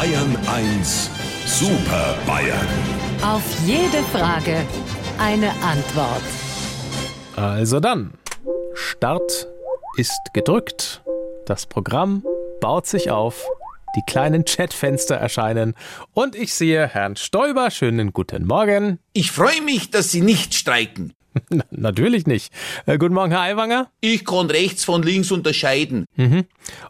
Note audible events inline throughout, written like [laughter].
Bayern 1 Super Bayern. Auf jede Frage eine Antwort. Also dann, Start ist gedrückt. Das Programm baut sich auf. Die kleinen Chatfenster erscheinen und ich sehe Herrn Stoiber. Schönen guten Morgen. Ich freue mich, dass Sie nicht streiken. Na, [laughs] natürlich nicht. Äh, guten Morgen, Herr Aiwanger. Ich kann rechts von links unterscheiden.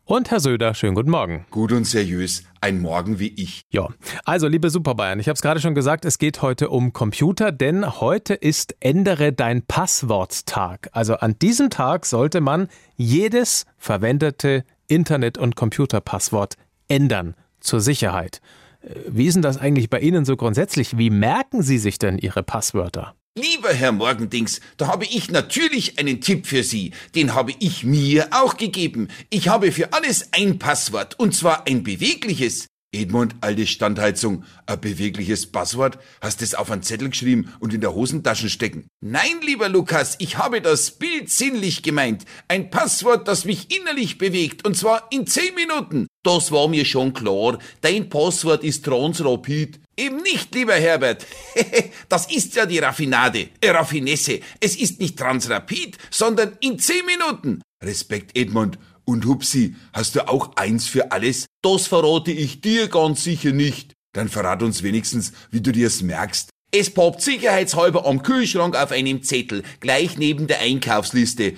Und Herr Söder, schönen guten Morgen. Gut und seriös. Ein Morgen wie ich. Ja, also liebe Superbayern, ich habe es gerade schon gesagt, es geht heute um Computer, denn heute ist Ändere dein Passwort-Tag. Also an diesem Tag sollte man jedes verwendete Internet- und Computerpasswort ändern zur Sicherheit. Äh, Wie ist denn das eigentlich bei Ihnen so grundsätzlich? Wie merken Sie sich denn Ihre Passwörter? Lieber Herr Morgendings, da habe ich natürlich einen Tipp für Sie. Den habe ich mir auch gegeben. Ich habe für alles ein Passwort, und zwar ein bewegliches. Edmund, alte Standheizung, ein bewegliches Passwort? Hast es auf einen Zettel geschrieben und in der Hosentasche stecken? Nein, lieber Lukas, ich habe das Bild sinnlich gemeint. Ein Passwort, das mich innerlich bewegt, und zwar in zehn Minuten. Das war mir schon klar. Dein Passwort ist Transrapid. Eben nicht, lieber Herbert. [laughs] das ist ja die Raffinade, äh, Raffinesse. Es ist nicht Transrapid, sondern in zehn Minuten. Respekt, Edmund. Und Hupsi, hast du auch eins für alles? Das verrate ich dir ganz sicher nicht. Dann verrat uns wenigstens, wie du dir's merkst. Es poppt sicherheitshalber am Kühlschrank auf einem Zettel, gleich neben der Einkaufsliste.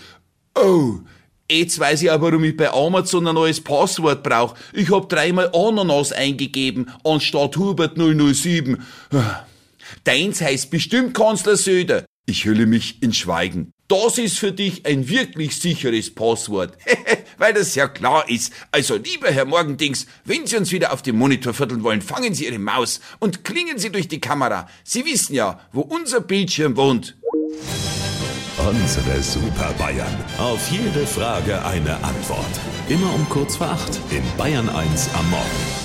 Oh, jetzt weiß ich auch, warum ich bei Amazon ein neues Passwort brauche. Ich hab dreimal Ananas eingegeben, anstatt Hubert 007. Deins heißt bestimmt Kanzler Söder. Ich hülle mich in Schweigen. Das ist für dich ein wirklich sicheres Passwort. [laughs] Weil das ja klar ist. Also, lieber Herr Morgendings, wenn Sie uns wieder auf dem Monitor vierteln wollen, fangen Sie Ihre Maus und klingen Sie durch die Kamera. Sie wissen ja, wo unser Bildschirm wohnt. Unsere Super Bayern. Auf jede Frage eine Antwort. Immer um kurz vor acht in Bayern 1 am Morgen.